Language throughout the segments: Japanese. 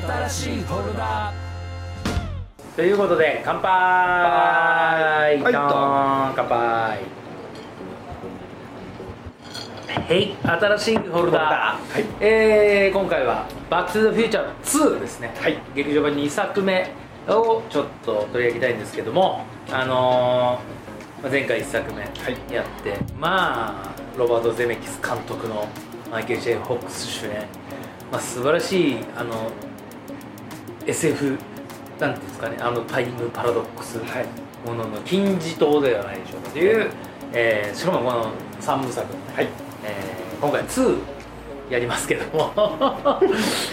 新しいフォルダ。ということで乾杯。はい。ドーン乾杯。はい。新しいフォルダ。はい。えー今回は「バック・トゥ・ザ・フューチャー2」ですね、はい。劇場版2作目をちょっと取り上げたいんですけどもあのーまあ前回1作目やって、まあロバート・ゼメキス監督のマイケル・ジェイ・ホックス主演、まあ、素晴らしいあの SF なんていうんですかねあのタイムパラドックス。はい。ものの金字塔ではないでしょうかという、えーしかもこの3部作、はい。えー今回2やりますけども。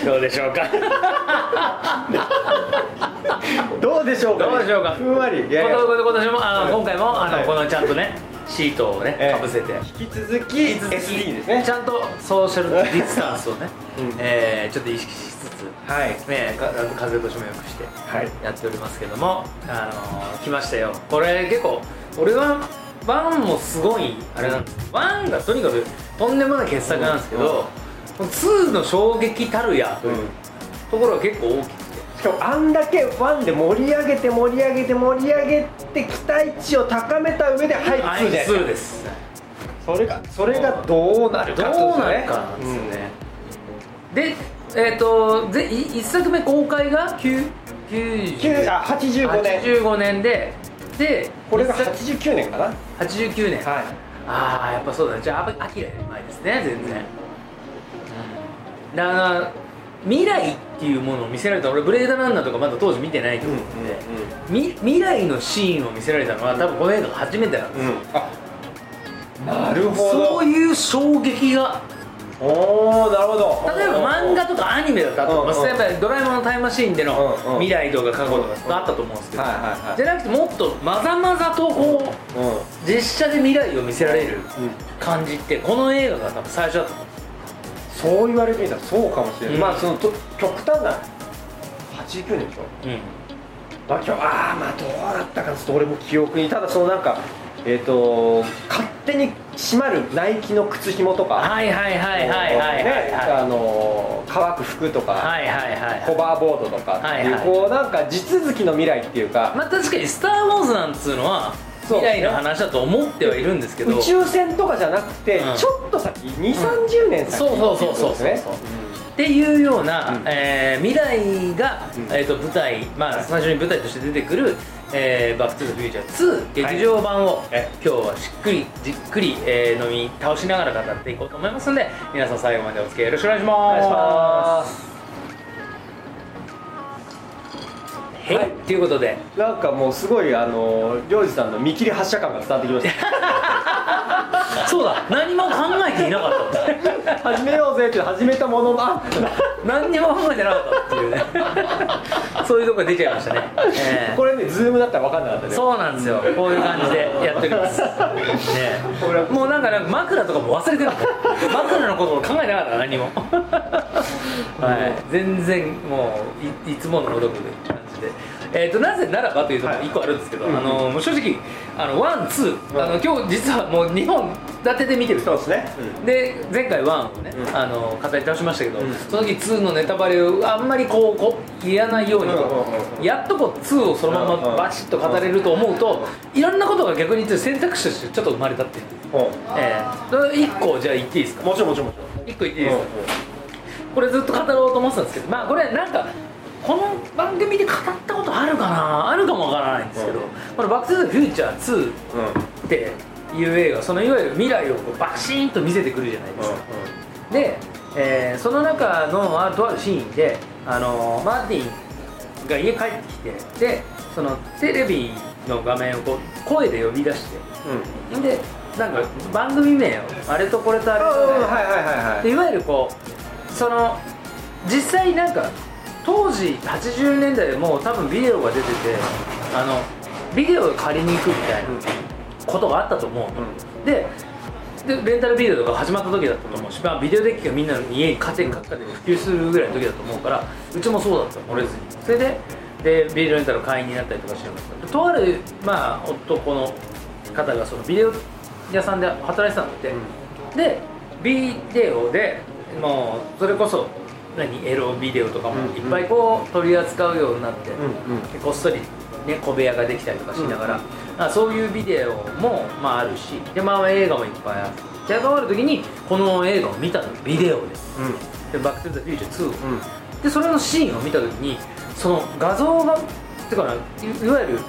どうでしょうか？どうでしょうか、ね、どうでしょうか？ふんわり。いやいや。今年もあの、はい。今回もあの、はい。このちゃんとねシートをねええ。かぶせて、引き続き SD ですね。ちゃんとソーシャルディスタンスをね、うん。えーちょっと意識しつつ、はい。ね、か風通しもよくしてはい。やっておりますけども、あのー来ましたよ。これ結構俺はワンもすごいあれなんですワンがとにかくとんでもない傑作なんですけど、2の衝撃たるやというところが結構大きくて。しかもあんだけファンで盛り上げて盛り上げて盛り上げて期待値を高めた上ではい2じゃないですか。2です。それがそれがどうなるどうかってことなるかなんですよね、でえっ、とぜ1作目公開が9うんきゅうあ85年。85年ででこれが一作。89年かな？89年、はい。ああやっぱそうだ。じゃああアキラより前ですね全然、うん、だから未来っていうものを見せられた。俺ブレードランナーとかまだ当時見てないと思って、み未来のシーンを見せられたのは多分この映画が初めてなんですよ、あなるほど。そういう衝撃がおおなるほど。例えば漫画とかアニメだったらうんうん。やっぱりドラえもんのタイムマシーンでのうんうん。未来とか過去とかあったと思うんですけど、じゃなくてもっとまざまざとこううん。実写で未来を見せられるうん感じってこの映画が多分最初だと思うそう言われてみたらそうかもしれない、うんまあそのと極端な。89年でしょ。うん。まあ今日ああまあどうだったかちょっと俺も記憶にただそのなんかえっ、と勝手に締まるナイキの靴紐とか。はいはいはいはいはいはいねあはの乾く服とか、いはいはいはい。ホバーボードとか。っていう、はいはい。こうなんか地続きの未来っていうか、まあ確かに「スター・ウォーズ」なんつうのはそう。未来の話だと思ってはいるんですけど。宇宙船とかじゃなくて、うん。ちょっと先2 3 0年先そうそうそうそうっていことですねっていうような、うん。えー未来が、うん。えー、と舞台、まあ、最初に舞台として出てくる「えーバック・トゥ・ザ・フューチャー2」劇場版を、え。今日はしっくりじっくり、えー飲み倒しながら語っていこうと思いますので皆さん最後までお付き合いよろしくお願いします。はい、はい。ということで。なんかもうすごいあの領事さんの見切り発車感が伝わってきました そうだ。何も考えていなかった。始めようぜって始めたもののあ何にも考えてなかったっていうね。そういうとこが出ちゃいましたね、えーこれねズームだったら分かんなかったね。そうなんですよ。こういう感じでやっております、ねもうなんかなんか枕とかも忘れてる枕のことを考えなかった何も。はい。全然もういいつものごとく感じでえー、となぜならばというところはい。1個あるんですけど、うんあのもう正直あのワンツーあの今日実はもう2本立てで見てるそうですね、で前回1をね、うん。あの語り倒しましたけど、うん。その時2のネタバレをあんまりこうこう言わないようにやっとこう2をそのままバチッと語れると思うと、いろんなことが逆に言って選択肢としてちょっと生まれたっていう、うん。ええ。1個じゃあ言っていいですか？もちろんもちろんもちろん。1個言っていいですか、これずっと語ろうと思ってたんですけどまあこれなんかこの番組で語ったことあるかな？あるかもわからないんですけど、うん。この「バック・トゥ・ザ・フューチャー2」うん。っていう映画そのいわゆる未来をこうバシーンと見せてくるじゃないですか、で、えーその中のあとあるシーンで、あのマーティンが家帰ってきてでそのテレビの画面をこう声で呼び出してうん。でなんか番組名をあれとこれとあれとねうん。はいはいはいはい。でいわゆるこうその実際なんか当時80年代でもう多分ビデオが出ててあのビデオを借りに行くみたいなことがあったと思う。の、ででレンタルビデオとか始まった時だったと思うし、まあ、ビデオデッキがみんなの家に家庭各家庭で普及するぐらいの時だと思うからうちもそうだったの折れずに。それででビデオレンタル会員になったりとかしてました。でとある、まあ、男の方がそのビデオ屋さんで働いてたんだって、でビデオでもうそれこそ何エロビデオとかもうんいっぱいこう取り扱うようになって、うんうん。でこっそりね小部屋ができたりとかしながら、あそういうビデオもまああるし。でまあ映画もいっぱいある。で関わる時にこの映画を見たのビデオでで「バック・トゥ・ザ・フューチャー2」うんうん。でそれのシーンを見た時にその画像がてかないいわゆる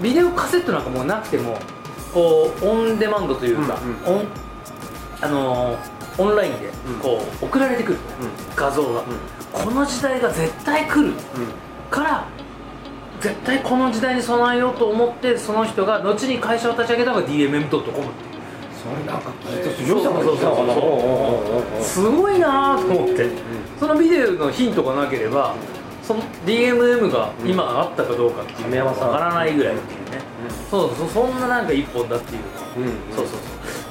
ビデオカセットなんかもうなくてもこうオンデマンドというか、うん。オンあのーオンラインでうん。こう送られてくる、画像が、この時代が絶対来る。から絶対この時代に備えようと思ってその人が後に会社を立ち上げたのが DMM.com っていう。それなんか聞いたそうそうそうそう。すごいなと思って、そのビデオのヒントがなければその DMM が今あったかどうかっていう亀山さん。わからないぐらいっていうね、そうそうそんななんか一本だっていうそうそうそう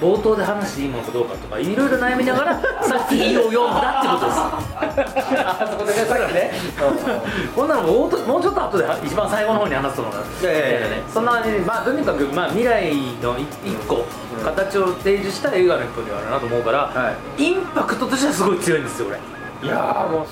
冒頭で話していいものかどうかとかいろいろ悩みながら さっきいいを読んだってことです。あそこでねさっきね。こん。なのもうともうちょっと後で一番最後の方に話すのが、いやいやいやねそんな感じで、まあ、とにかく、まあ、未来の一一個、うん形を提示した映画の一本ではあるなと思うから、はインパクトとしてはすごい強いんですよ俺、いやーもう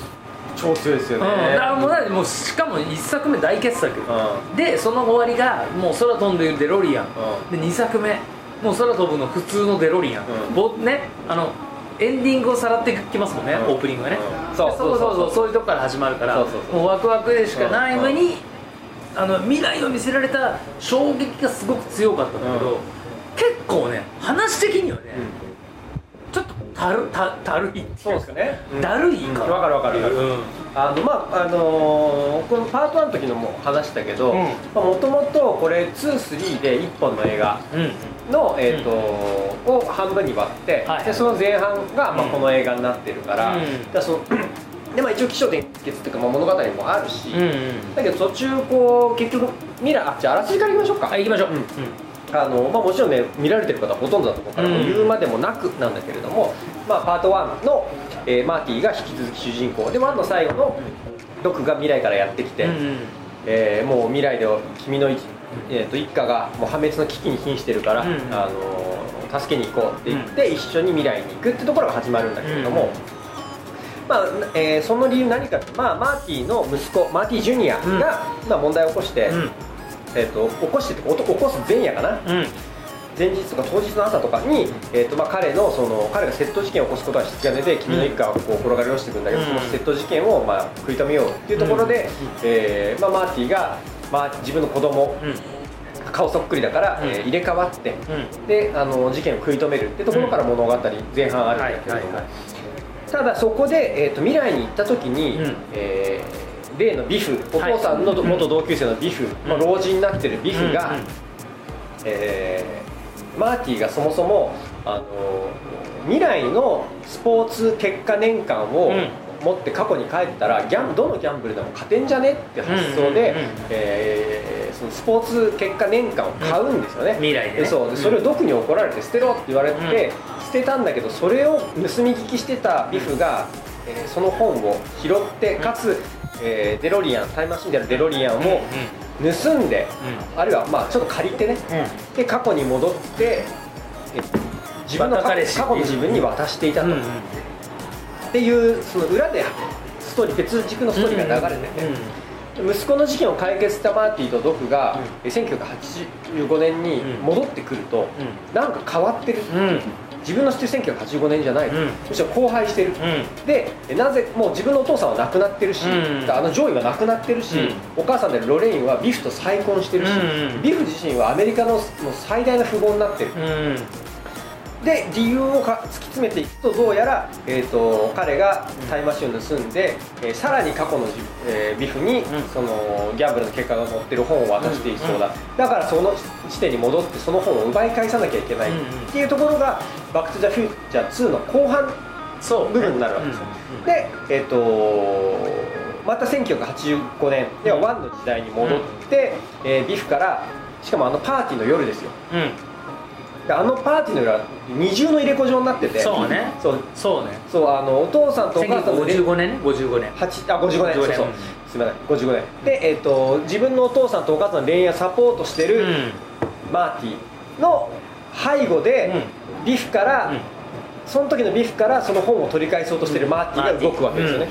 超強いですようん、ねだからもうもうしかも1作目大傑作、うでその終わりがもう空飛んでいるデロリアン、うで2作目もう空飛ぶの普通のデロリアン、うん。ぼねあのエンディングをさらってきますもんね、うん。オープニングがね、うん。そうそうそう。そういうとこから始まるから。もうワクワクでしかないのに、うん。あの未来を見せられた衝撃がすごく強かったんだけど、うん。結構ね話的にはね、ちょっとたるたたるいそうですかねだるいかわかるわかるわかる。うん。あのまああのーこのパート1の時のも話したけどうん。もともとこれ23で1本の映画うんの、えーとを半分に割って、はいでその前半が、まあ、うん。この映画になってるから,、うん。だその でまあ、一応起承転結っていうか、まあ、物語もあるし、うんうん。だけど途中こう結局未来あじゃああらすじからいきましょうか、はい行きましょう、うん。うんあのまあ、もちろんね見られてる方はほとんどだと思うから、うん。言うまでもなくなんだけれども、まあ、パート1の、えーマーティが引き続き主人公。で1の最後のドクが未来からやってきて、うんうん。えーもう未来で君の一,、えー、と一家がもう破滅の危機に瀕してるから、うんあの助けに行こうって言って、一緒に未来に行くってところが始まるんだけれども、うんまあえーその理由何かまあ、マーティの息子マーティジュニアが、うん。まあ、問題を起こして、うん。えー、と起こしてってか起こす前夜かな？うん。前日とか当日の朝とかに、えーとまあ、彼のその彼が窃盗事件を起こすことが引き金で君の一家はこう転がり落ちてくるんだけど、うん。その窃盗事件をまあ食い止めようっていうところで、えーまあ、マーティが、まあ、自分の子供うん。顔そっくりだから、うん。えー入れ替わってうん。であの事件を食い止めるってところから物語前半あるんだけど、はいはいはい。ただそこで、えー、と未来に行った時に、うん。えー例のビフおはい父さんの元同級生のビフ、まあ、老人になってるビフが、えーマーティがそもそも、あの未来のスポーツ結果年間をうん持って過去に帰ったらギャンどのギャンブルでも勝てんじゃねって発想で、うんうんうんえーそのスポーツ結果年間を買うんですよね、未来でね。そう。でそれを毒に怒られて捨てろって言われて、うん。捨てたんだけどそれを盗み聞きしてたビフが、えーその本を拾ってかつ、えーデロリアンタイムマシンであるデロリアンを盗んで、あるいはまあちょっと借りてね。うん。で過去に戻ってえ自分の過去の自分に渡していたと、うんうんっていうその裏でストーリー別軸のストーリーが流れてて、息子の事件を解決したマーティとドクが、え1985年に戻ってくると、なんか変わってる、うん。うん自分の知ってる1985年じゃない、うん。むしろ荒廃してる、うん。でえなぜもう自分のお父さんは亡くなってるし、うん。あのジョージは亡くなってるし、うん。お母さんでロレインはビフと再婚してるし、うん。うんビフ自身はアメリカの最大の富豪になってる、うんで理由をか突き詰めていくとどうやら、えー、と彼がタイムマシンを盗んで、えーさらに過去のじ、えービフに、ん。そのギャンブルの結果が載ってる本を渡していそうだ、うんだからその地点に戻ってその本を奪い返さなきゃいけない。うんうんっていうところが「バック・トゥ・ザ・フューチャー2」の後半そう部分になるわけですよ、うんうんでえっ、とまた1985年では1の時代に戻って、えービフからしかもあのパーティーの夜ですよ。うんであのパーティーの夜は二重の入れ子状になってて。そうね。そう。そうね。そうあのお父さんとお母さんの1955年？ね55年。8あ55年。そうそう。うんすみません。55年。で、えっと自分のお父さんとお母さんの恋愛をサポートしてるうん。マーティの背後で、ビフから、うん。その時のビフからその本を取り返そうとしてるマーティが動くわけですよね、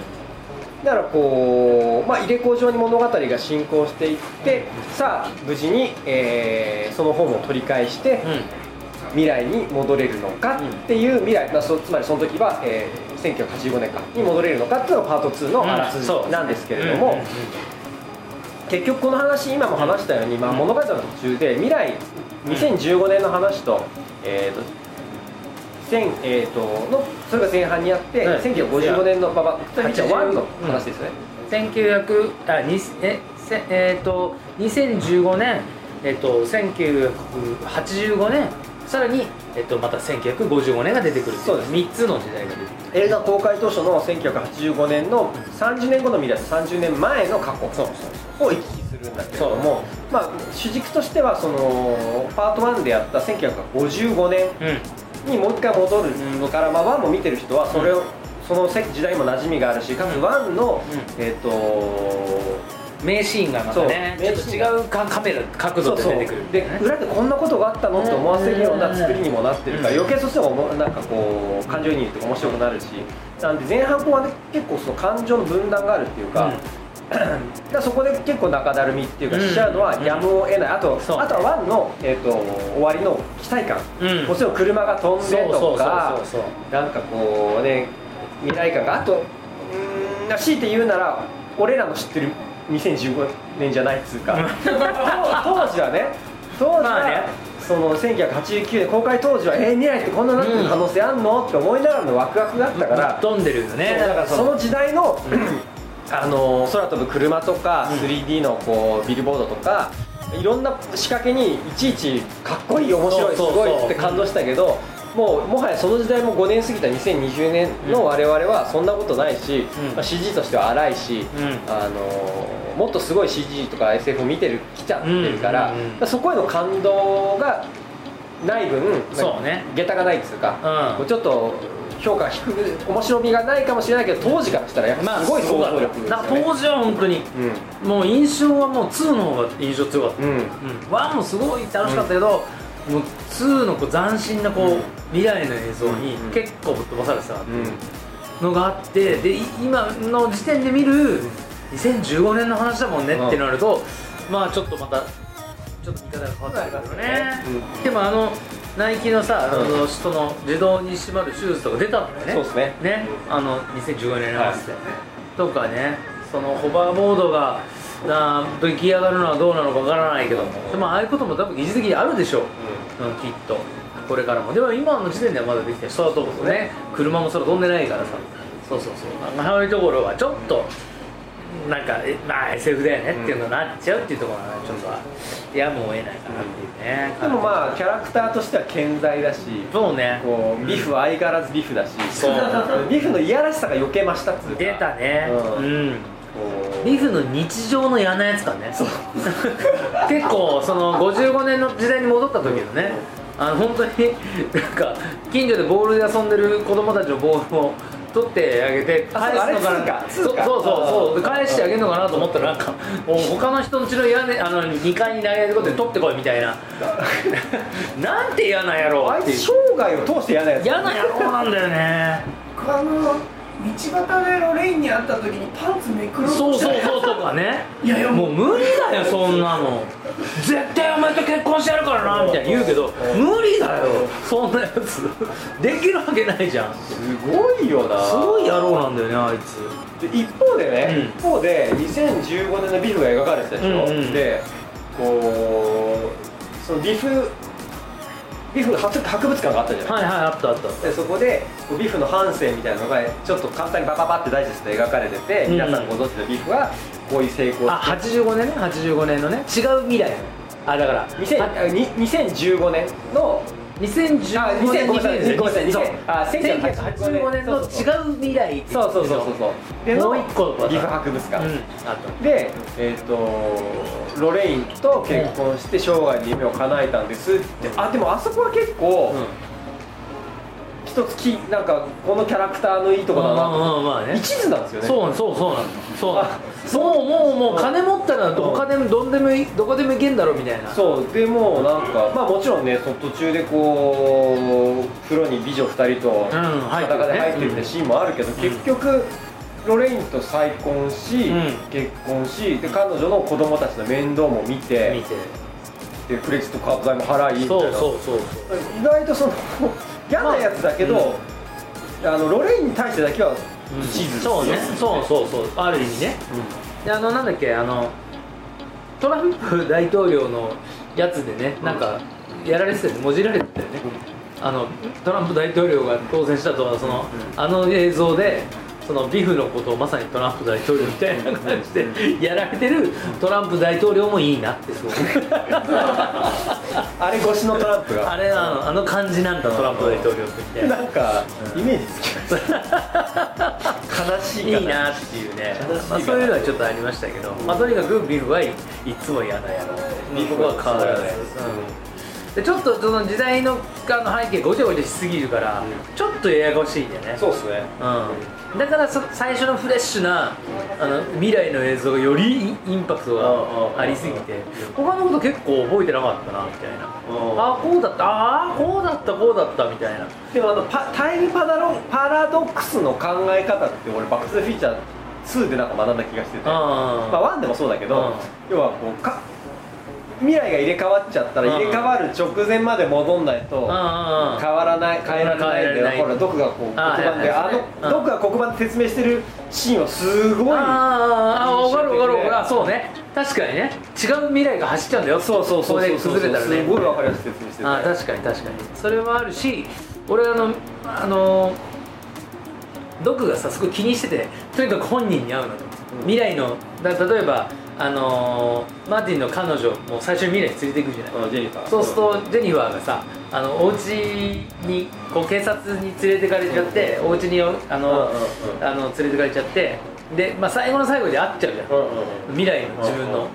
だからこう、まあ、入れ子状に物語が進行していってさあ無事に、えーその本を取り返して、未来に戻れるのかっていう未来、まあ、そつまりその時は、えー1985年かに戻れるのかっていうのがパート2のあらすじなんですけれども、うんうんうん結局この話今も話したように、まあ、物語の途中で未来2015年の話と,、えーと千えー、とのそれが前半にあって、うん。1955年の、まあまあ、普通に言っちゃ1の話ですね、1900あにえせえー、と2015年、えー、と1985年さらに、えー、とまた1955年が出てくるそうです。3つの時代が出てくる。映画公開当初の1985年の30年後の未来30年前の過去を行き来するんだけれども、まあ、主軸としてはそのパート1でやった1955年うん。にもう一回戻るから、まあ、1も見てる人はそれを、その時代にも馴染みがあるしかつ1の、えっ、と名シーンがまたねちょっと違うかカメラ角度で出てくるで裏でこんなことがあったのって思わせるような作りにもなってるからうん。余計そっちの方がなんかこう感情移入って面白くなるし。なんで前半後半で結構その感情の分断があるっていうか、だそこで結構中だるみっていうかうん。しちゃうのはやむを得ない。あとそうあとは1の、えー、と終わりの期待感、うん。もちろん車が飛んでとかなんかこうね未来感があとうーん強いて言うなら俺らの知ってる2015年じゃないっつうか。当 当時はね当時は、まあね。その1989年公開当時はえー、未来ってこんなになってる可能性あんの、って思いながらのワクワクがあったから、飛んでるよね。だからその時代の、うん。あの空飛ぶ車とかうん。3D のこうビルボードとかいろんな仕掛けにいちいちかっこいい面白いすごいって感動したけどもうもはやその時代も5年過ぎた2020年の我々はそんなことないし、うん。まあ、CG としては荒いし、うん。あのもっとすごい CG とか SF を見てるきちゃってるから,、うんうんうんそこへの感動がない分そうね。下駄がないっつうか、うん。ちょっと評価低く面白みがないかもしれないけど当時からしたらやっぱすごい想像力ね、だから当時は本当にうん。もう印象はもう2の方が印象強かった、うん。うん、1もすごい楽しかったけど、もう2のこう斬新なこう、うん。未来の映像にうん結構ぶっ飛ばされてたうん。のがあってでい今の時点で見る2015年の話だもんねってなると、まあちょっとまたちょっと見方が変わってくるからね、うでもあのナイキのさ、うん。あのその自動に締まるシューズとか出たんだよね。そうですね。ね。あの2015年に合わせて、とかね。そのホバーボードがな出来上がるのはどうなのかわからないけどでもああいうことも多分技術的にあるでしょう、うん、きっと。これからも。でも今の時点ではまだできてない空飛ぶとね。車も空飛んでないからさ。そうそうそう。まあああいうところはちょっとなんかえまあ SF だよねっていうのになっちゃうっていうところがちょっとやむを得ないかなっていうね、でもまあキャラクターとしては健在だしそうね。こうビフは相変わらずビフだしそう。ビフのいやらしさが余計増したっつうか。出たね。ううん。う。ビフの日常の嫌なやつかね。結構その55年の時代に戻った時のねあの本当になんか近所でボールで遊んでる子供たちのボールを取ってあげてあ返すのかなそうそうそう返してあげるのかなと思ったらなんかもう他の人の家の屋根あの2階に投げることで取ってこいみたいな。なんて嫌な野郎あいつ生涯を通して嫌なやつ。嫌な野郎なんだよね道端でロレインに会った時にパンツめくろうそうとしたそうそうとかね。いやいやもう無理だよそんなの。絶対お前と結婚してやるからなみたいに言うけど無理だよそんなやつ。できるわけないじゃん。すごいよな。すごい野郎なんだよねあいつ。で一方でね、うん。一方で2015年のビフが描かれてたでしょ、うんうん。でこうそのビフビフの博博物館があったじゃない、はいはいあったあった。でそこでこうビフの半生みたいなのがちょっと簡単にバババってダイジェストで描かれてて、うん。皆さんご存知のビフはこういう成功あ85年ね85年のね。違う未来。あだから2000ああに2015年の2015あ年ごめんなさいごめんなさいそう2000あ1985年の違う未来。そうそうそう。そうそうでのもう。一個ビフ博物館、う。んで、えー、とロレインと結婚して生涯の夢を叶えたんですってあでもあそこは結構、一つきなんかこのキャラクターのいいとこだなと。うんうんまあね。一途なんですよね。そうそうそうなのそうなのあもうもうもう金持ったらどこでもどんでもいいどこでも行けんだろみたいな。そう。でもなんかまあもちろんねその途中でこう風呂に美女2人と裸で入ってるってシーンもあるけど、結局ロレインと再婚し、うん。結婚しで彼女の子供たちの面倒も見て見て。でクレジットカード代も払いみたそいうなそうそう。意外とその嫌なやつだけど、あのロレインに対してだけは地図そうね。そうそうそう。ある意味ね。であのなんだっけあのトランプ大統領のやつでねなんかやられてたよね。もじられてたよね。あのトランプ大統領が当選したとはその、あの映像でそのビフのことをまさにトランプ大統領みたいな感じでやられてるトランプ大統領もいいなって。すごくあれ越しのトランプが。あれあのあの感じなんだトランプ大統領って。ななんかイメージつきます悲しいかいいなっていうね。まあ、そういうのはちょっとありましたけど、まあ、とにかくビフはいいつも嫌な野郎ビフは変わらず、うんでちょっとその時代のあの背景ごちゃごちゃしすぎるから、ちょっとややこしいんでね。そうっすね。うん、だからそ最初のフレッシュなあの未来の映像がよりインパクトがありすぎて他のこと結構覚えてなかったなみたいな。ああこうだった？ああこうだったこうだったみたいな。でもあのパタイムパダロパラドックスの考え方って俺バック・トゥ・ザ・フィーチャー2でなんか学んだ気がしてて、あまあ、1でもそうだけど、うん。要はこうか未来が入れ替わっちゃったらうん。入れ替わる直前まで戻んないとあ変わらない変えられないん変えられない。でほらドクがこう黒あ板であのドクが黒板で説明してるシーンはすごいああ分かる分かる分かる。そうね。確かにね。違う未来が走っちゃうんだよそうそうそうここでそう。崩れたらね。すごい分かりやすく説明してて。あ確かに確かに。それはあるし俺あのあのドクがさすごい気にしててとにかく本人に会うのよ、未来のだ例えばあのーマーティンの彼女も最初に未来に連れていくじゃない、うんジェニファー。そうするとジェニファーがさあのお家にこう警察に連れてかれちゃってお家にあの、うんうんうん。あの連れてかれちゃってで、まあ、最後の最後で会っちゃうじゃん、うんうん未来の自分の。うんうんうん。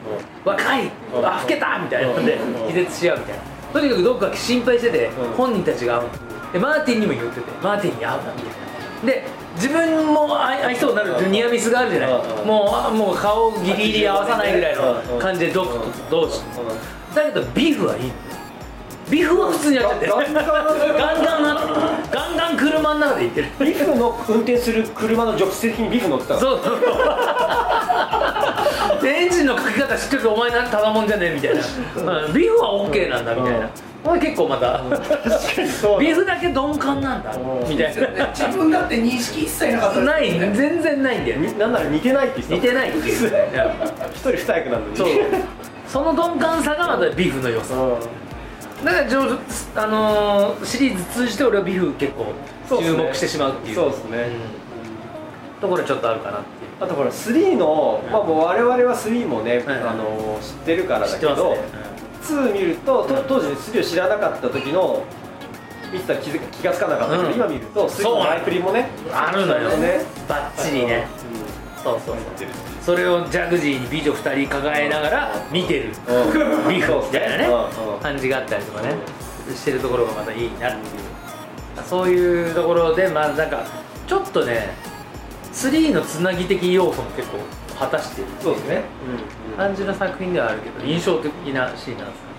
若いうんあ老けたみたいな。んでうん。気絶し合うみたいな。とにかくどっか心配しててうん。本人たちが会う。のでマーティンにも言っててマーティンに会うなみたいなで自分も会いそうになるニアミスがあるじゃない？もうあもう顔ギリギリ合わさないぐらいの感じでドクと同士だけどビフはいい。ビフは普通にやっちゃってる。ガンガンガンガン車の中で行ってる。ビフの運転する車の助手席にビフ乗ってたの。そう。そうでエンジンのかけ方知ってるお前なんてただもんじゃねえみたいな、うん。ビフは OK なんだみたいな、これ結構また、確かにそうビフだけ鈍感なんだ。うん。みたいな。自分だって認識一切なかった。ですない。ね全然ないんだよ。になんなら似てないって言ってた。似てないっていうね一人二役なのにそう。その鈍感さがまたビフの良さうん。だからあのーシリーズ通じて俺はビフ結構注目してしまうっていう。そうですね。うん。ところちょっとあるかなっていう。あとほら3の、まあ、もう我々は3もね、うんあの知ってるから知だけど、ってますね、2見るとと当時3を知らなかった時の見てたら気づか気がつかなかったけど、うん。今見ると3そうのライプリもねあるのよ。ね。バッチリね。そうそうそう。ってる。それをジャグジーに美女2人抱えながら見てる。うん。ビフみたいなね。うんうん。感じがあったりとかね。してるところがまたいいな。っていうそういうところでまあなんかちょっとね3のつなぎ的要素も結構果たしてそうですね、感じの作品ではあるけど印象的なシーンなんです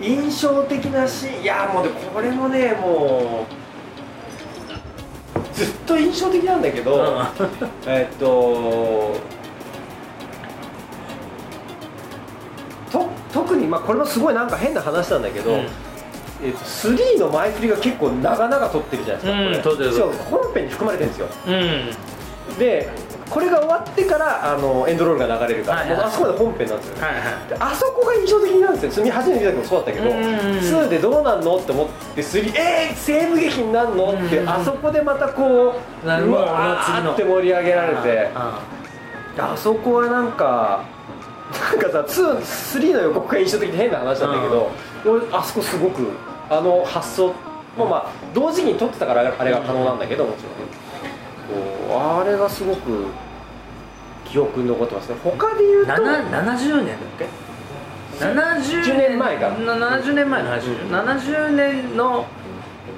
印象的なシーンいやもうでこれもねもうずっと印象的なんだけど、うん。えっとと特にまあこれもすごいなんか変な話なんだけど、うん。えっと3の前振りが結構長々撮ってるじゃないですか、うん撮ってるしかも本編に含まれてるんですよ。うん。でこれが終わってからあのエンドロールが流れるから、はいはい。あそこまで本編なんですよね、はいはい。であそこが印象的なんですよ。初めて見た時もそうだったけど、うんうんうん2でどうなんのって思って3えー、西部劇になんの？って、うんうん。あそこでまたこううわーって盛り上げられて。ああそこはなんかなんかさ23の予告が印象的で変な話なんだけど、俺あそこすごくあの発想もまあ同時期に撮ってたからあれが可能なんだけどもちろんあれがすごく記憶に残ってますね。他で言うと7 70年だっけ？70 10年。前かな70年前の話。70年の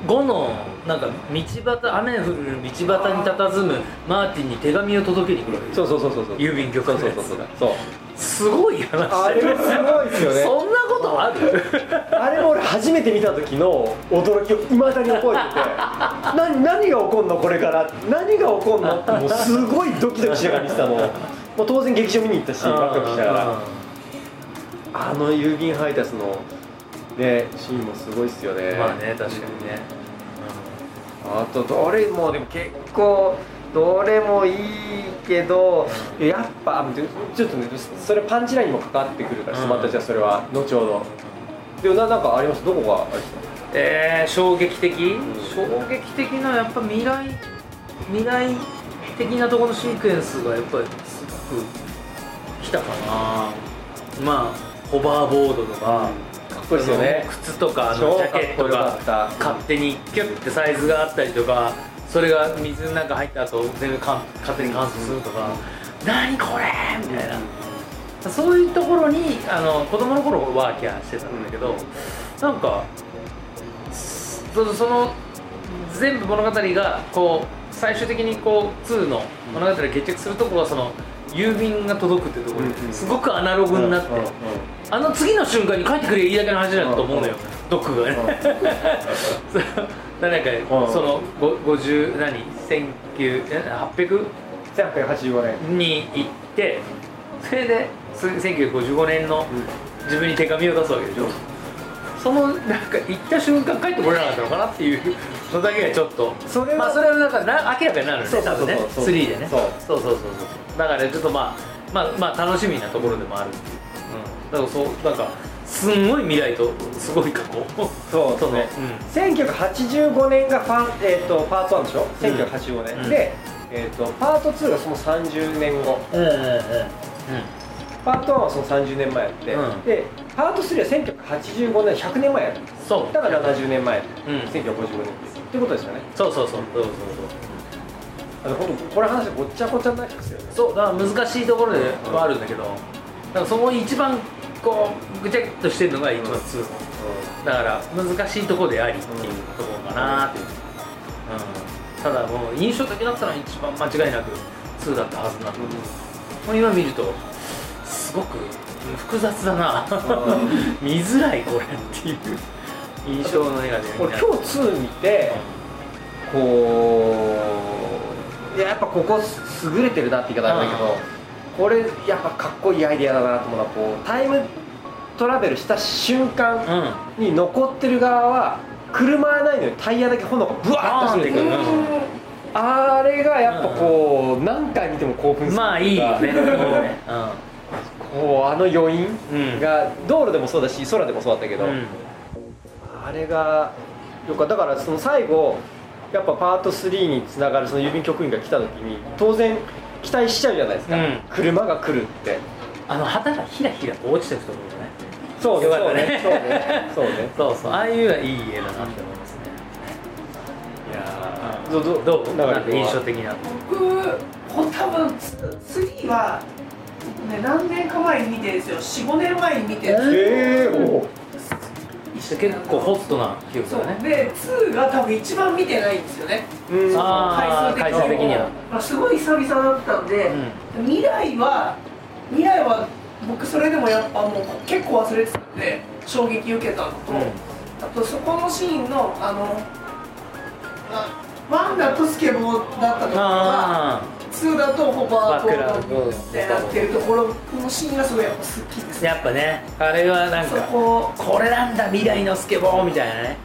後のなんか道端雨降る道端に佇むマーティンに手紙を届けに来るそうそうそうそうそう。郵便局そうそうそうそうそう。すすごい話。あれもすごいですよね。そんなことある？あれも俺初めて見た時の驚きをいまだに覚えてて。何何が起こんのこれから？何が起こんの？ってもうすごいドキドキしながら見てたの。もう当然劇場見に行ったしワクワクしながら。あの郵便配達のねシーンもすごいっすよね。まあね確かにね、あとどれもでも結構どれもいいけどやっぱちょっとねそれパンチラインにも関わってくるから、うん。またじゃあそれは後ほど。でもななんかあります？どこがあれです？かえー、衝撃的、衝撃的なやっぱ未来未来的なところのシークエンスがやっぱりすごくきたかな。まあホバーボードとか、かっこいいですよね。靴とかあの超ジャケットが勝手にキュッてサイズがあったりとかそれが水の中入った後全部かん勝手に乾燥するとか、何これみたいな。そういうところにあの子供の頃ワーキャーしてたんだけど、なんかそその全部物語がこう最終的にこう2の物語が決着するところがその郵便が届くってところすごくアナログになって、あの次の瞬間に帰ってくれいいだけの話だと思うのよ、ドックがね、なんか、うん。そのご50何？19え800 1885年。に行ってそれです1955年の自分に手紙を出すわけでしょ。そのなんか行った瞬間帰ってこれなかったのかなっていうのだけがちょっと。それはまあそれはなんかな明らかになるよね多分ねそう3でねそう。そうそうそうそうだからちょっとまあまあまあ楽しみなところでもあるっていう、うん、だからそうなんかすんごい未来とすごい過去。そう その、ね1985年がファン、えー、とパート1でしょ？1985年、うん。で、えー、とパート2がその30年後。うんうんうん。うん。パート1はその30年前やって、うん。でパート3は1985年100年前やってそう。だから70年前、うん。1955年っていうことですよね。そうそうそう。そうそうそうあのこれ話ごっちゃごちゃになりますよね。そうだから難しいところではあるんだけどだからその一番こうぐちゃっとしてるのが一番2だから難しいところでありっていうところかなっていう、うん、ただもう印象的だったのは一番間違いなく2だったはずなんだけど、もう今見るとすごく複雑だな。見づらいこれっていう。印象の映画で俺今日2見てこういややっぱここ優れてるなって言い方あるんだけどこれやっぱかっこいいアイデアだなと思うのはこうタイムトラベルした瞬間うん。に残ってる側は車はないのにタイヤだけ炎がブワーッとしてるバーンってくるあれがやっぱこう何回見ても興奮する。まあいいよねこうあの余韻うん。が道路でもそうだし空でもそうだったけど、うん。あれがよかった。だからその最後やっぱパート3につながるその郵便局員が来た時に当然期待しちゃうじゃないですか、うん。車が来るって。あの旗がひらひらと落ちてるところね。そうねよかったね。そうね そうね。そうそうああいうのはいい絵だなって思いますね。いやどうどうどうだからなんか印象的な。僕ほ多分3は、ね、何年か前に見てるんですよ。45年前に見てるんですよ。えー、お結構ホットな記憶だね。で2が多分一番見てないんですよね。うん。回数的には。まあ、すごい久々だったんで、未来は未来は僕それでもやっぱもう結構忘れてたんで衝撃受けたのと、うん。あとそこのシーンのあのあワンだとスケボーだったところがあ2だとホバークランドドってなってるところのシーンがすごいやっぱ好きです。あやっぱねあれはなんそかこ。これなんだ未来のスケボーみたいなね。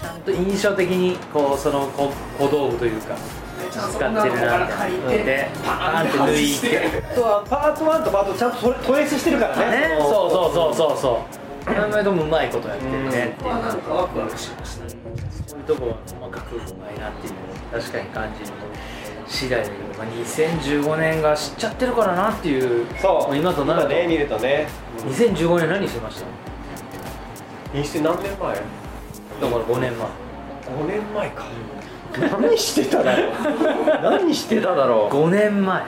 ちゃんと印象的にこうその小小道具というか使ってる女の子からなでてパーンって抜いて。そうパート1とパートちゃんとトレトレースしてるからね。ねそうそうそうそうそう。考えともうまいことやってるね。っていうここはなんかワクワクしましたね。そういうとこは細かくうまいなっていう確かに感じる次第だけど、まあ、2015年が知っちゃってるからなっていうそう。今となると。ね見るとね。2015年何してました？にして何年前？だから5年前。5年前か。何してただろう？何してただろう？5年前。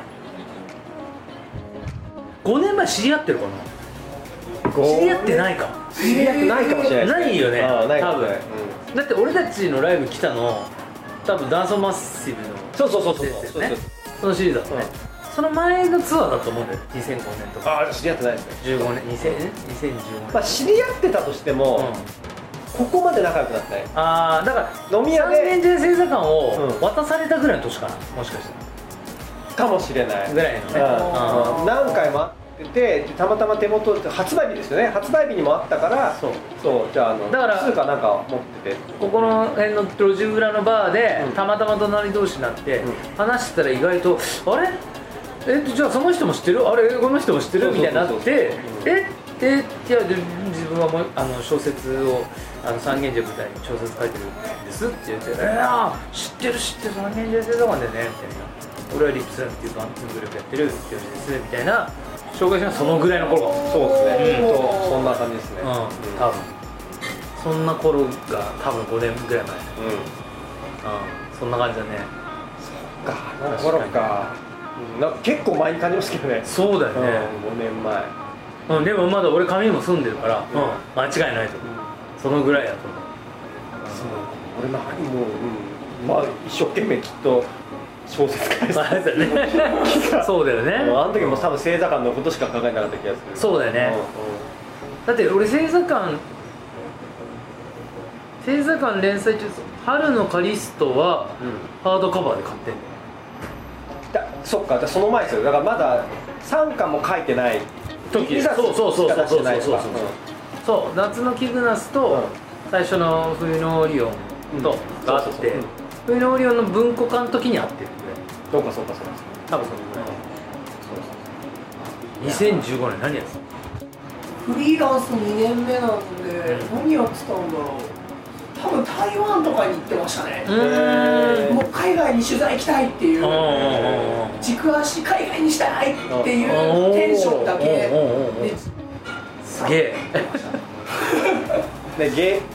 5年前知り合ってるかな？知り合ってないか。知り合ってないかもしれないないよね多分もしれない。だって俺たちのライブ来たの多分ダンソンマッシブのそうそうそうそうそうそう。そのシリーズだったね。その前のツアーだと思うんだよ。2005年とか。ああ知り合ってないですね。15年2000 2015年、まあ知り合ってたとしても、うん。ここまで仲良くなってない。ああだから飲み屋で茶屋星座館をうん。渡されたぐらいの年かなもしかしたかもしれない。らぐらいのね。何回もでたまたま手元発売日ですよね。発売日にもあったからそう。そうじゃああのだからなんか持ってて。ここの辺の路地裏のバーで、うん。たまたま隣同士になって、うん。話してたら意外とあれ？えじゃあその人も知ってる？あれこの人も知ってる？みたいになってうんえ？え？いやで自分はもうあの小説をあの三軒茶屋舞台に小説書いてるんですって言って「えー、あ知ってる知ってる三軒茶屋星座館でね」みたいな「俺はリップスランっていうバンドグループやってるってです」みたいな紹介したのはそのぐらいの頃そうですね、うん。とそんな感じですね。うん。多分。そんな頃が多分5年ぐらい前。うん、うん、うんそんな感じだね。か。あの頃か。うんなんか結構前に感じますけどね。そうだよね、うん、5年前。うん、でもまだ俺上にも住んでるから、うん。うん、間違いないと思う。そのぐらいだと思そう。俺何もう、うん、まあ一生懸命きっと小説書いてうまあだよね。そうだよね。あの時も多分星座館のことしか考えなかった気がする。そうだよね。だって俺星座館星座館連載中春のカリストはハードカバーで買ってんだそっか。じゃあその前ですよ。だからまだ3巻も書いてない時そうそうそうそうしか出してないとかそうそうそう夏のキグナスと、うん。最初の冬のオリオンとうん。があってそうそうそううん冬のオリオンの文庫化の時に会ってるぐらいそうかそうかそうか多分そのぐらい2015年何やってたフリーランス2年目なんで、うん。何やってたんだろう。多分台湾とかに行ってましたね、もう海外に取材行きたいっていう。軸足海外にしたいっていうテンションだけすげえで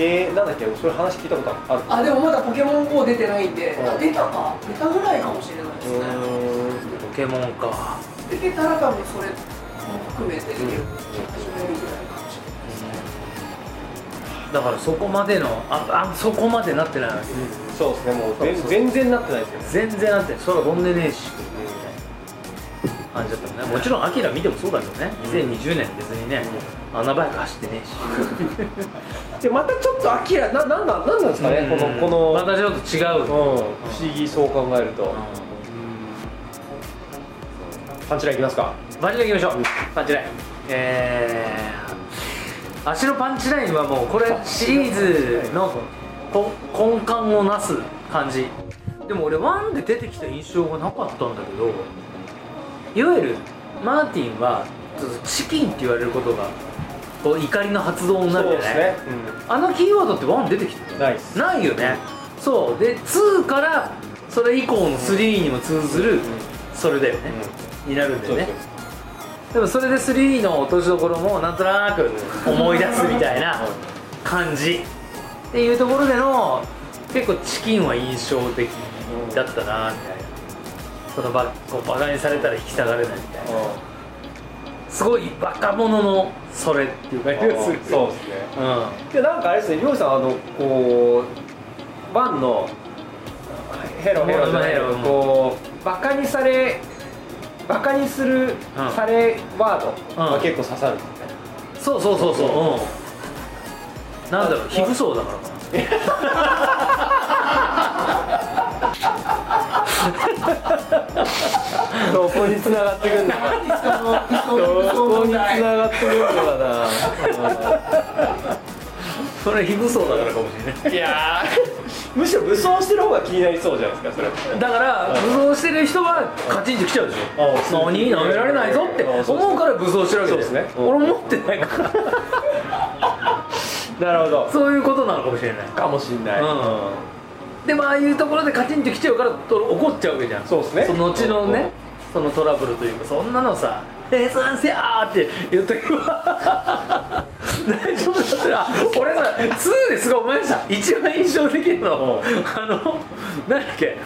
ゲゲなんだっけそれ話聞いたことある？あでもまだポケモン GO 出てないんで、うん。あ出たか。出たぐらいかもしれないですね、ポケモンか。出てたら多分それも含めて始めるぐらいかもしだからそこまでのああそこまでなってないわけ。そうですねもう全然なってないですよね。全然なってない。それは本音ねえし感じだったもんね。もちろんアキラ見てもそうだけどね。2020年別にね穴場や走ってねえし。でまたちょっとアキラななんなんなんなんですかねこのこの、またちょっと違う。うん、不思議そう考えると、パンチラインいきますか。パンチラインいきましょう。パンチライン。えー、足のパンチラインはもうこれシリーズのこ根幹をなす感じ。でも俺1で出てきた印象がなかったんだけどいわゆるマーティンはチキンって言われることがこう怒りの発動になるよね。そうですね、あのキーワードって1出てきてうん、ナイスないよね。そう。で2からそれ以降の3にも通ずるそれだよね、になるんだよね。でもそれで3の落としどころもなんとなく思い出すみたいな 感じ。っていうところでの結構チキンは印象的だったなみたいな。そのバこうバカにされたら引き下がれないみたいなすごい若者のそれっていう感じがするそうですね。うん。でなんかあれですね、りょうさん、あのこう、バンのヘロヘロじゃないヘロうん。こう、バカにされ、バカにする、うん。されワードうん。が結構刺さるんですね。そうそうそうそう。うん。なんだろう非武装だからかな どこに繋がってくるのか。どこに繋がってくるのかそれ非武装だからかもしれない。な。いやー、むしろ武装してる方が気になりそうじゃないですか、それ。だから武装してる人はカチンときちゃうでしょ。あ何なめられないぞって思うから武装してるわけですね。うん。俺思ってないから。なるほど。そういうことなのかもしれない。かもしんない。うんでもああいうところでカチンときちゃうからと怒っちゃうわけじゃん。そうですね。その後のねそのトラブルというかそんなのさ「えー、そうなんすよ!」って言っとけば。大丈夫だったら俺さ2ですごい思いました。一番印象的なの。あのなんだっけ？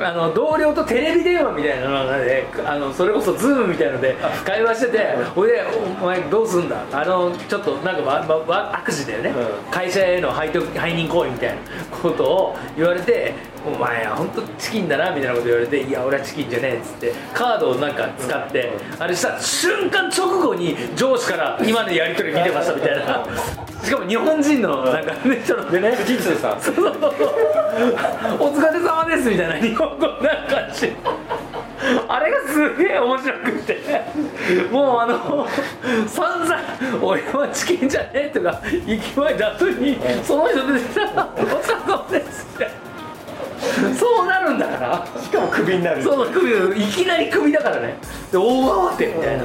あの同僚とテレビ電話みたいなのであのそれこそズームみたいので会話しててほい。で「お前どうすんだ?」あのちょっとなんか、まま、悪事だよね、うん。会社への背徳背任行為みたいなことを言われて「お前は本当チキンだなみたいなこと言われていや俺はチキンじゃねえっつってカードをなんか使ってあれした瞬間直後に上司から今のやり取り見てましたみたいな。しかも日本人のなんかね人のでね富士通さん。そう。そうお疲れ様ですみたいな。日本語なんかしてあれがすげえ面白くて。もうあの散々「俺はチキンじゃねえ」とか行きまいた。後にその人出てきた。ら「お疲れ様です」ってそうなるんだから。しかもクビになるその首いきなり首だからね。で大慌てみたいな。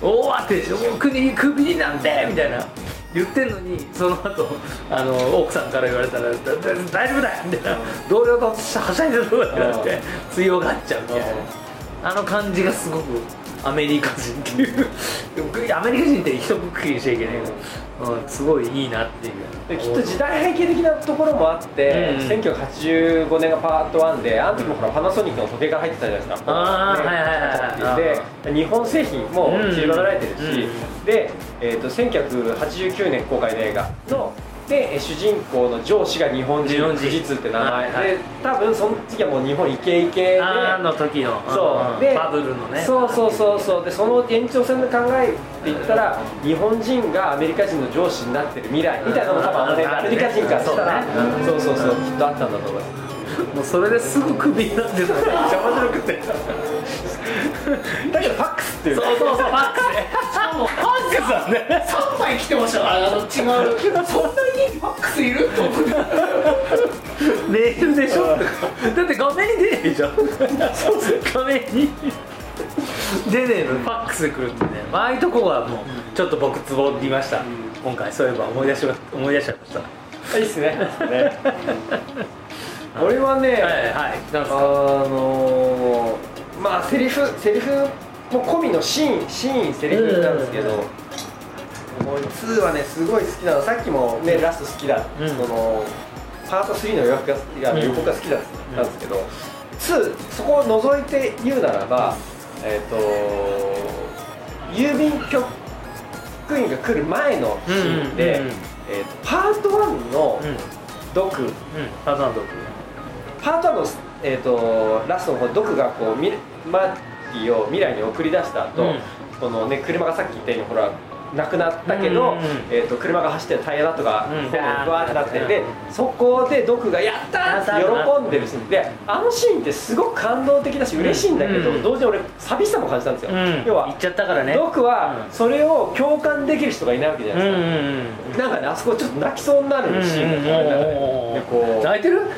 大慌て。でしょもう首首になんでみたいな。言ってんのにその後あの奥さんから言われたら「だだ大丈夫だよ」みたいな。同僚とはしゃいでるとか言われて強がっちゃうみたいなあの感じがすごくアメリカ人っていう。アメリカ人って一括りにしちゃいけないけど、うん、すごいいいなっていう。できっと時代背景的なところもあって、うん。1985年がパート1であの時もほらパナソニックの時計が入ってたじゃないですか。ねあーはいはいはいはいで日本製品も散りばめられてるし、うん。で、えー、と1989年公開の映画のでえー主人公の上司が日本人富士通って名前、はいはい。で多分その時はもう日本イケイケであの時の。そう。でうん。バブルのね。そうそうそうそう。でその延長線の考えって言ったら日本人がアメリカ人の上司になってる未来みたいなのも多分あの辺でアメリカ人からしたらそそううそうそう。きっとあったんだと思います。もうそれですぐクビになってるのめっちゃ面白くてだけどファックスっていうそうそうそうファックスね。しかもファックスはね3枚来てましたからあの違う。そんなにファックスいると思ってメールでしょ？だって画面に出ねえじゃん画面に出ねえのにファックスで来るんでね。ああいうとこはもうちょっと僕ツボりました。今回そういえば思い出しま思い出しちゃいましたいいっすね。ね 俺はね、はい。はい。なんあのー、まあセリフセリフも込みのシーンシーンセリフなんですけど、もう2はねすごい好きなの。さっきもねラスト好きだ、うん。そのパート3の予約が予告が好きだったんですけど、2そこを除いて言うならばえっ、と郵便局員が来る前のシーンで、うんうんうん。えーとパート1のうん。うん。ドク、パターンドッパート1の、えー、とラストの方ドクがこうミマーティを未来に送り出した後、うん。このね車がさっき言ったようにほらなくなったけど、うんうんうん。えー、と車が走ってるタイヤだとか、うん。こうバーってなってうん。でそこでドクが「やった!」って喜んでるシーンであのシーンってすごく感動的だし嬉しいんだけど、うん。同時に俺寂しさも感じたんですよ、うん。要は行っちゃったからね。ドクはうん。それを共感できる人がいないわけじゃうなんいですか、うんうんなんかねあそこちょっと泣きそうになるシーンが俺の中で。でこう泣いてる？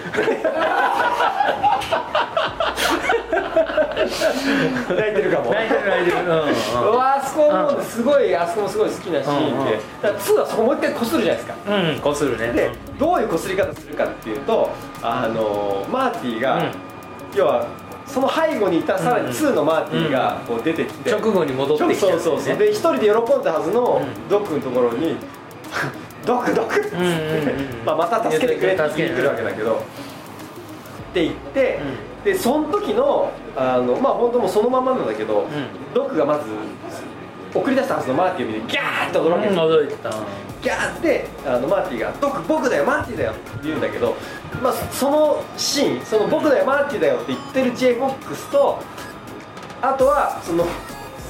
泣いてるかも。泣いてる泣いてる。うんあそこもねすごいあそこもすごい好きなシーンで、うんうん。だから2はそこもう一回こするじゃないですか。うんこするね。でどういうこすり方するかっていうとあのマーティが、うん。要はその背後にいたさらにうん。2のマーティがこう出てきて、直後に戻ってきちゃそうそうそうで一人で喜んだはずのうん。ドックのところに「ドックドック!」っつって、うんうんうんまあ、また助けてくれって言いに来るわけだけどって言って、でその時のあのまあ本当もうそのままなんだけど、ん。ドクがまず送り出したはずのマーティを見てギャーって驚くわけですよ、驚いてた。ギャーってあのマーティが「ドク僕だよマーティだよ」って言うんだけど、まあ、そのシーンその「僕だよマーティだよ」って言ってる j ボックスとあとはその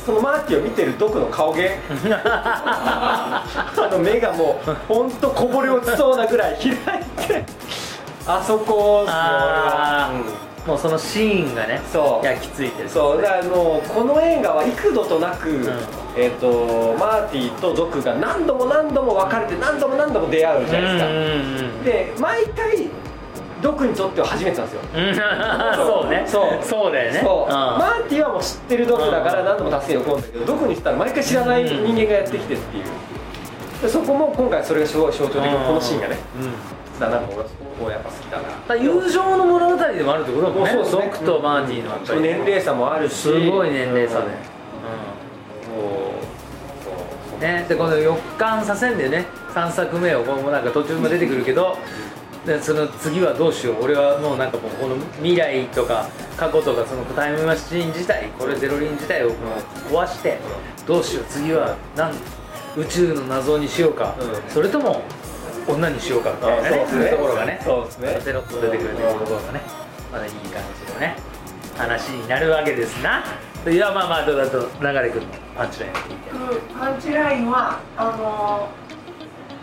そのマーティを見てるドクの顔芸。あの目がもうほんとこぼれ落ちそうなぐらい開いてあそこっすねもうそのシーンがねそう。焼き付いてる。そう。だからもうこの映画は幾度となく、ん。えっ、とマーティとドクが何度も何度も別れて何度も何度も出会うじゃないですか、うんうんうんで毎回ドクにとっては初めてなんですよ。うん。そうね。そう。そうだよね。そう、ん。マーティはもう知ってるドクだから何度も助けに行こうんだけどドクにしたら毎回知らない人間がやってきてっていう。でそこも今回それがすごい象徴的なこのシーンがね。うん。だからなんか俺はそこやっぱ好きだな。友情の物語でもあるってことだもんね。そうでとマーティのやっぱり。年齢差もあるし。すごい年齢差で、そううんね、でこの予感させんでね。3作目をこのなんか途中も出てくるけどでその次はどうしよう。俺はもうなんかもうこの未来とか過去とかそのタイムマシーン自体これゼロリン自体をもう壊してどうしよう。次は何宇宙の謎にしようか、うん。それとも女にしようかみたいなねあそうですね。ところがね。そうですね。ペロッと出てくるところがねまだいい感じのね話になるわけですな。いやまあまあどうだと流れくんのパンチラインを聞いて。パンチラインはあの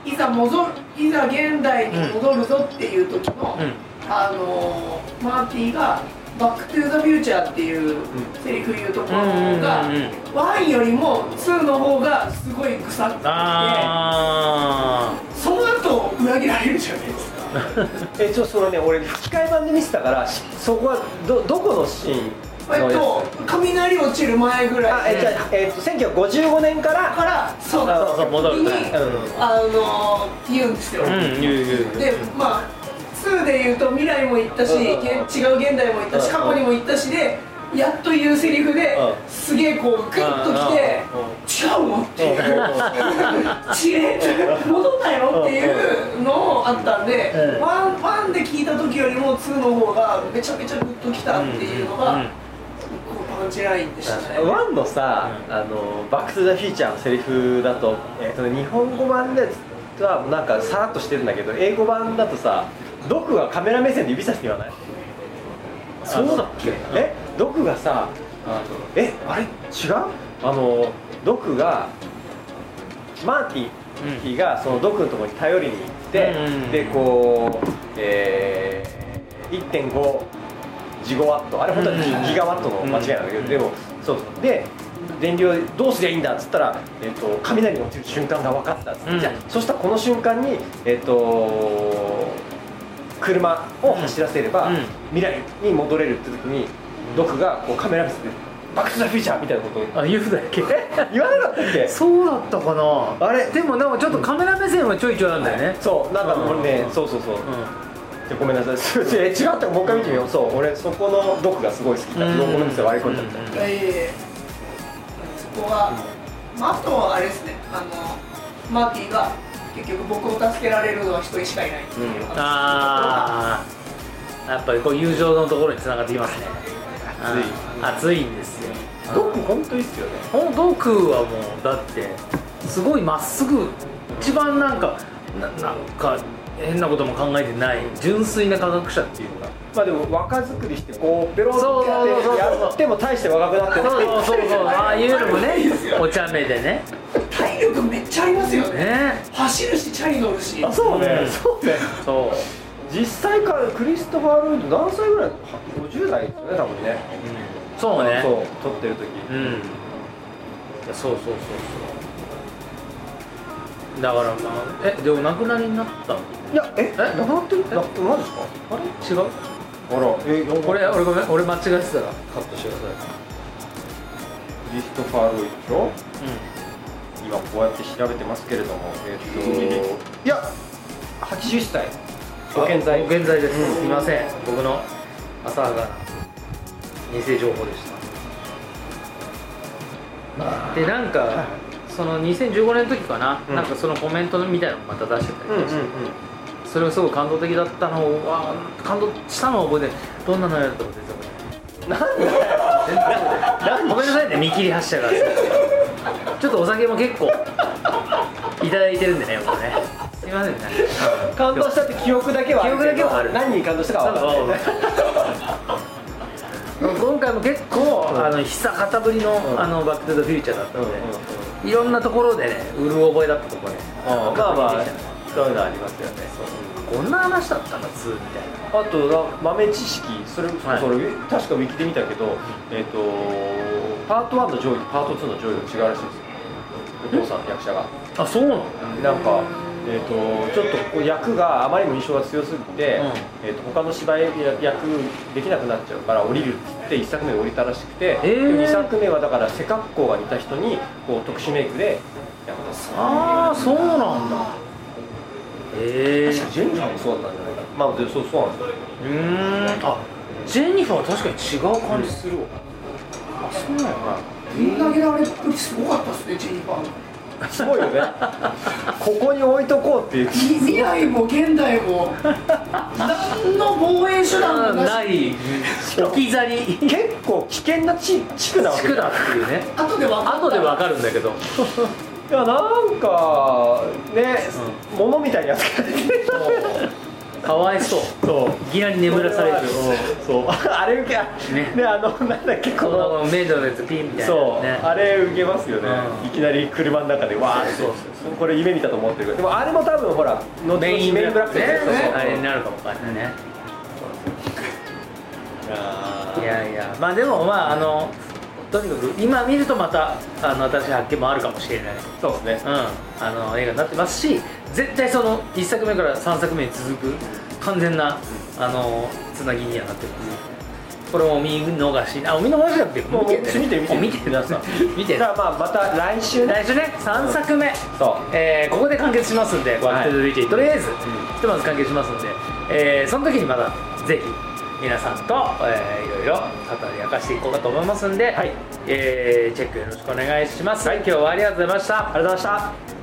いざ戻るいざ現代に戻るぞっていう時の、うん。あのマーティが「バック・トゥ・ザ・フューチャー」っていうセリフ言うところが、うんうんうんうん。1よりも2の方がすごい腐っててあその後裏切られるじゃないですか。えちょそのね俺吹き替え版で見てたからしそこはどどこのシーンえっと雷落ちる前ぐらいあえじゃあ、えっと1955年からからそうあそうそう戻るね。にうん。あの言うんですよ、あうんでまあ2で言うと未来も行ったし、うん違う現代も行ったし、過去にも行ったしでやっと言うセリフで、うん。すげえこうグッときて、違うのっていう、ちれ戻ったよっていうのあったんで、うん。ワンワンで聞いた時よりも2の方がめちゃめちゃグッときたっていうのが、うん。うんこうパンチラインでしたね。ワンのさ、うん。あのバック・トゥ・ザ・フューチャーのセリフだと,、えっとね日本語版ではなんかさらっとしてるんだけど英語版だとさドクがカメラ目線で指さして言わない？そうだっけ？え？ドクがさあのえあれ違う？あのドクがマーティがそのドクのところに頼りに行って、うんうんでこう、えー、1.5ジゴワット。あれ本当はギガワットの間違いなんだけど、うんでもそうそう。で電流どうすりゃいいんだっつったら、えっと雷が落ちる瞬間が分かったっつって、うん。じゃあそしたらこの瞬間にえっ、と車を走らせれば、うん。未来に戻れるって時にドクがこうカメラ目線で「バック・トゥ・ザ・フューチャー」みたいなことをあ言うだっけ？言わなかったっけ？そうだったかな。あれ？でもなんかちょっとカメラ目線はちょいちょいあるんだよね。そうなんか俺ね、そうそうそう、うでごめんなさい。え違ったもう一回見てみよう。そう俺そこのドクがすごい好きだ。うん。ごめんなさい割り込んじゃった、うんえ。ーそこは、まあ、あとはあれですね。あのマーティが結局僕を助けられるのは一人しかいないっていう。話ああやっぱりこう友情のところに繋がってきますね熱い。うん熱いんですよ。ドク本当いいっすよね。ドクはもうだってすごいまっすぐ一番なんかななんか変なことも考えてない純粋な科学者っていうか。まあでも若作りしてこうペロンってやっても大して若くなってない。そうそうそうそう。ああいうのもね。お茶目でね。体力めっちゃありますよね。ね。走るしチャリ乗るし。あそうね、うん。そうね。そう、実際からクリストファー・ロイド何歳ぐらい？50代ですよね多分ね。そうね。そう撮ってる時。うん。そうそうそうそう。だからまあえでお亡くなりになったの？いやええ？なくなってる？え？なマジですか？あれ？違う？あらえこれ俺ごめん。俺間違えてたら。カットしてくださクリストファー・ロイド。でしょい今こうやって調べてますけれどもえっ、と いや81歳ご健在現在です、うん。すみません。僕の浅はかな偽情報でした。でなんか、その2015年の時かな、うん。なんかそのコメントみたいなのまた出してたりして、それがすごい感動的だったのをわあ感動したのを覚えてどんなのやるとか出てこないなんだよごめんなさいね。見切り発車が。ちょっとお酒も結構いただいてるんでねもうね。すいませんね。感動したって記憶だけはある記憶だけはある。何に感動したかは分かんない。今回も結構、うん。あの久方ぶりの,、ん。あのバック・トゥ・ザ・フューチャーだったうんのうん。で、いろんなところでねうる覚えだったところねまあまあそういうのありますよね。こんな話だったんだ2みたいなあとな豆知識。それそれ、はい。確かウィキで見たけど、えっ、とパート1の上位とパート2の上位が違うらしいですよ。お父さんの役者が。あそうなの？なんか、えー、とちょっとこう役があまりにも印象が強すぎて、うん。えー、と他の芝居役できなくなっちゃうから降りるって1作目で降りたらしくて、へー。2作目はだから背格好が似た人にこう特殊メイクでやったす。ああそうなんだ。へえ確かジェニファーもそうだったんじゃないかな。まあでそうそうなんです。ようーん。あジェニファーは確かに違う感じするわ、あそうなのかぶん。投げられっぷりすごかったですねジェニファー。のすごいよね。ここに置いとこうっていう。未来も現代も。何の防衛手段もなし。ない。置き去り。結構危険な地地区なわけ地区だっていうね。後で分か後でわかるんだけど。いやなんかね、物みたいに扱ってるかわいそう。そう。いきなり眠らされる。そう。あれ受けね。ねあのなんだっけここの。のメイドのやつピンみたいな。そう、ね。あれ受けますよね、うん。いきなり車の中でわーってこれ夢見たと思ってるでもあれも多分ほらメインブラックで。すね。あれになるかもわかんないいやいや。まあでもまああのとにかく今見るとまたあの新しい発見もあるかもしれない。そうですね。うん、あの映画になってますし絶対その1作目から3作目に続く完全なあのつなぎにはなってます、これもお見逃しあお見逃しだってもう見てね。見て見て見てください。見てじゃあまあまた来週ね。来週ね。3作目、そう。えーここで完結しますんで「ワッとりあえず、ひとまず完結しますんで、えーその時にまたぜひ皆さんと、えーいろいろ語り明かしていこうかと思いますんで、はい。えーチェックよろしくお願いします、今日はありがとうございました。ありがとうございました